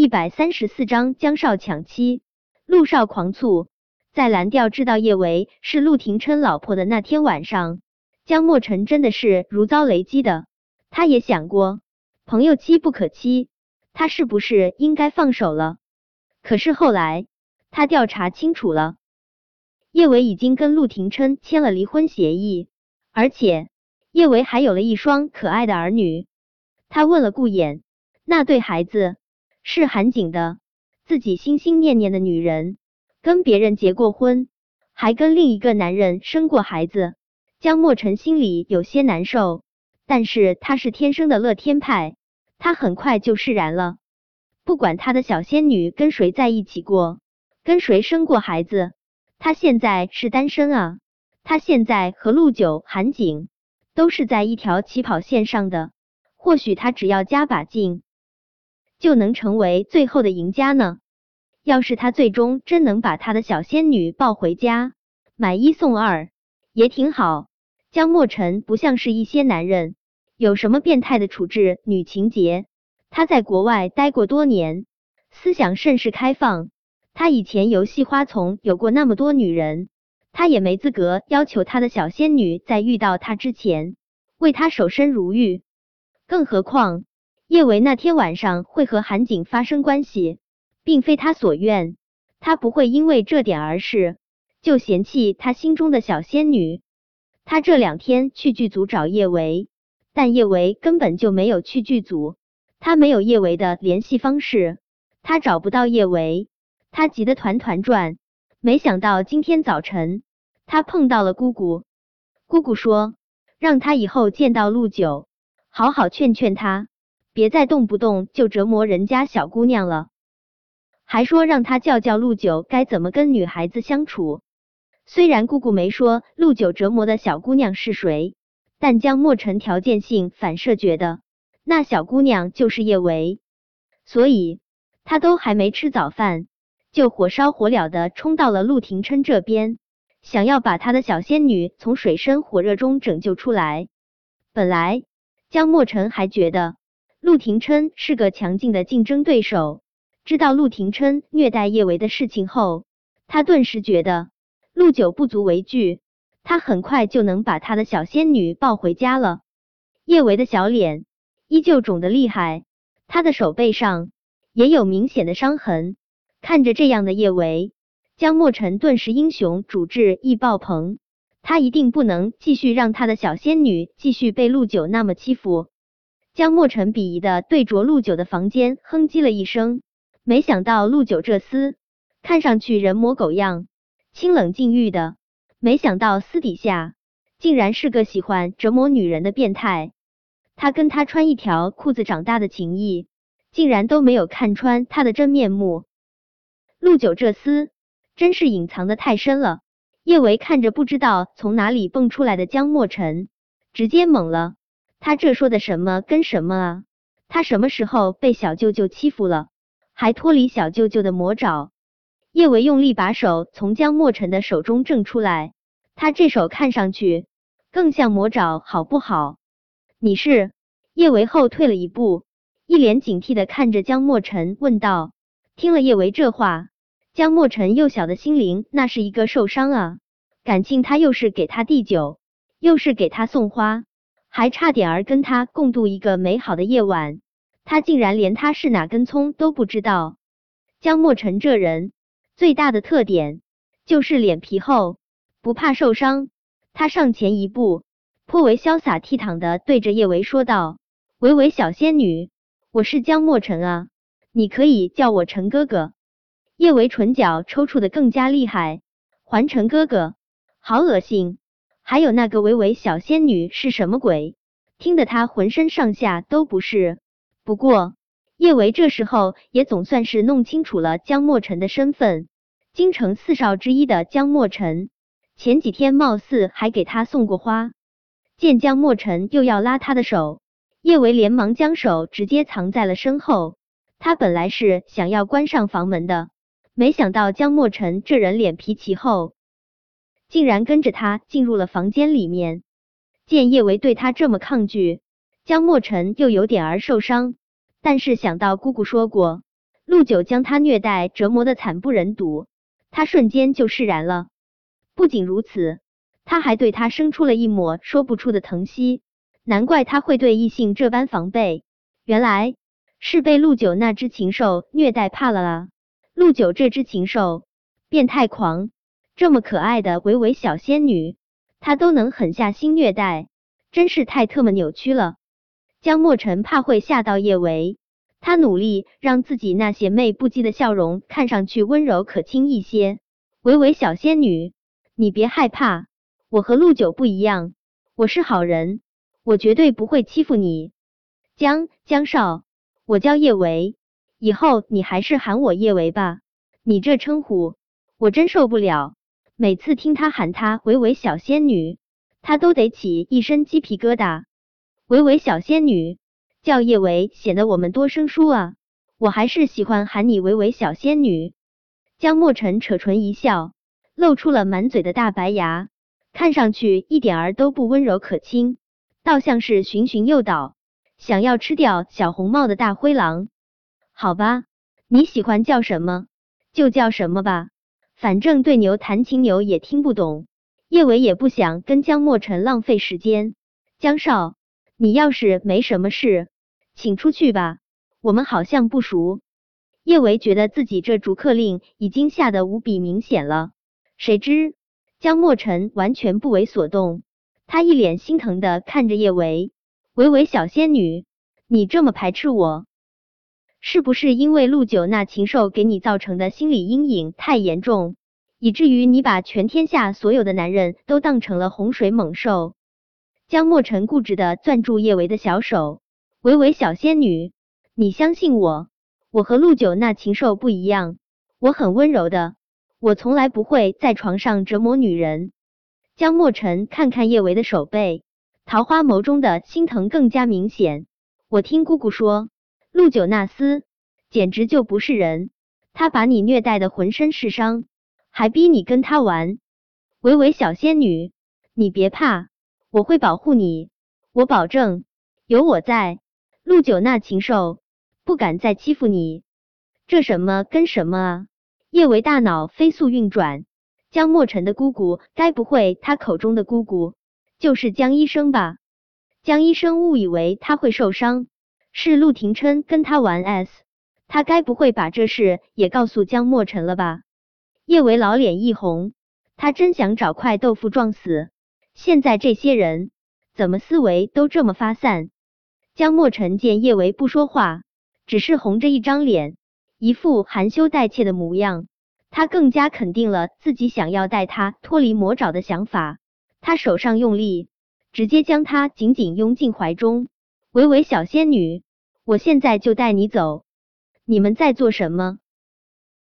一百三十四章江少抢妻，陆少狂醋。在蓝调知道叶维是陆廷琛老婆的那天晚上，江莫尘真的是如遭雷击的。他也想过，朋友妻不可欺，他是不是应该放手了？可是后来他调查清楚了，叶维已经跟陆廷琛签了离婚协议，而且叶维还有了一双可爱的儿女。他问了顾衍，那对孩子是韩景的，自己心心念念的女人。跟别人结过婚，还跟另一个男人生过孩子，江莫尘心里有些难受。但是他是天生的乐天派，他很快就释然了。不管他的小仙女跟谁在一起过，跟谁生过孩子，他现在是单身啊。他现在和陆九、韩景都是在一条起跑线上的，或许他只要加把劲，就能成为最后的赢家呢。要是他最终真能把他的小仙女抱回家，买一送二也挺好。江莫尘不像是一些男人，有什么变态的处置女情节。他在国外待过多年，思想甚是开放。他以前游戏花丛有过那么多女人，他也没资格要求他的小仙女在遇到他之前为他守身如玉。更何况叶维那天晚上会和韩景发生关系。并非他所愿，他不会因为这点而事就嫌弃他心中的小仙女。他这两天去剧组找叶维，但叶维根本就没有去剧组，他没有叶维的联系方式，他找不到叶维，他急得团团转。没想到今天早晨，他碰到了姑姑，姑姑说让他以后见到陆九，好好劝劝他，别再动不动就折磨人家小姑娘了。还说让他教教陆九该怎么跟女孩子相处。虽然姑姑没说陆九折磨的小姑娘是谁，但江莫尘条件性反射觉得那小姑娘就是叶维，所以他都还没吃早饭，就火烧火燎的冲到了陆廷琛这边，想要把他的小仙女从水深火热中拯救出来。本来江莫尘还觉得陆廷琛是个强劲的竞争对手。知道陆廷琛虐待叶维的事情后，他顿时觉得陆九不足为惧，他很快就能把他的小仙女抱回家了。叶维的小脸依旧肿得厉害，他的手背上也有明显的伤痕。看着这样的叶维，江莫尘顿时英雄主治意爆棚，他一定不能继续让他的小仙女继续被陆九那么欺负。江莫尘鄙夷的对着陆九的房间哼唧了一声。没想到陆九这厮看上去人模狗样、清冷禁欲的，没想到私底下竟然是个喜欢折磨女人的变态。他跟他穿一条裤子长大的情谊，竟然都没有看穿他的真面目。陆九这厮真是隐藏的太深了。叶维看着不知道从哪里蹦出来的江莫尘，直接懵了。他这说的什么跟什么啊？他什么时候被小舅舅欺负了？还脱离小舅舅的魔爪，叶维用力把手从江莫尘的手中挣出来。他这手看上去更像魔爪，好不好？你是？叶维后退了一步，一脸警惕的看着江莫尘问道。听了叶维这话，江莫尘幼小的心灵那是一个受伤啊！感情他又是给他递酒，又是给他送花，还差点儿跟他共度一个美好的夜晚。他竟然连他是哪根葱都不知道。江莫尘这人最大的特点就是脸皮厚，不怕受伤。他上前一步，颇为潇洒倜傥的对着叶维说道：“维维小仙女，我是江莫尘啊，你可以叫我陈哥哥。”叶维唇角抽搐的更加厉害，还陈哥哥，好恶心！还有那个维维小仙女是什么鬼？听得他浑身上下都不是。不过，叶维这时候也总算是弄清楚了江莫尘的身份。京城四少之一的江莫尘，前几天貌似还给他送过花。见江莫尘又要拉他的手，叶维连忙将手直接藏在了身后。他本来是想要关上房门的，没想到江莫尘这人脸皮奇厚，竟然跟着他进入了房间里面。见叶维对他这么抗拒，江莫尘又有点儿受伤。但是想到姑姑说过，陆九将他虐待折磨的惨不忍睹，他瞬间就释然了。不仅如此，他还对他生出了一抹说不出的疼惜。难怪他会对异性这般防备，原来是被陆九那只禽兽虐待怕了啊！陆九这只禽兽，变态狂，这么可爱的维维小仙女，他都能狠下心虐待，真是太特么扭曲了。江墨尘怕会吓到叶维，他努力让自己那邪魅不羁的笑容看上去温柔可亲一些。维维小仙女，你别害怕，我和陆九不一样，我是好人。我绝对不会欺负你，江江少，我叫叶维，以后你还是喊我叶维吧。你这称呼我真受不了，每次听他喊他维维小仙女，他都得起一身鸡皮疙瘩。维维小仙女叫叶维显得我们多生疏啊，我还是喜欢喊你维维小仙女。江墨尘扯唇一笑，露出了满嘴的大白牙，看上去一点儿都不温柔可亲。倒像是循循诱导，想要吃掉小红帽的大灰狼。好吧，你喜欢叫什么就叫什么吧，反正对牛弹琴牛也听不懂。叶伟也不想跟江墨尘浪费时间。江少，你要是没什么事，请出去吧，我们好像不熟。叶维觉得自己这逐客令已经下得无比明显了，谁知江墨尘完全不为所动。他一脸心疼的看着叶维，维维小仙女，你这么排斥我，是不是因为陆九那禽兽给你造成的心理阴影太严重，以至于你把全天下所有的男人都当成了洪水猛兽？江墨尘固执的攥住叶维的小手，维维小仙女，你相信我，我和陆九那禽兽不一样，我很温柔的，我从来不会在床上折磨女人。江墨尘看看叶维的手背，桃花眸中的心疼更加明显。我听姑姑说，陆九那厮简直就不是人，他把你虐待的浑身是伤，还逼你跟他玩。维维小仙女，你别怕，我会保护你，我保证，有我在，陆九那禽兽不敢再欺负你。这什么跟什么啊？叶维大脑飞速运转。江墨尘的姑姑，该不会他口中的姑姑就是江医生吧？江医生误以为他会受伤，是陆廷琛跟他玩 S，他该不会把这事也告诉江墨尘了吧？叶维老脸一红，他真想找块豆腐撞死。现在这些人怎么思维都这么发散？江墨尘见叶维不说话，只是红着一张脸，一副含羞带怯的模样。他更加肯定了自己想要带他脱离魔爪的想法，他手上用力，直接将他紧紧拥进怀中。维维小仙女，我现在就带你走。你们在做什么？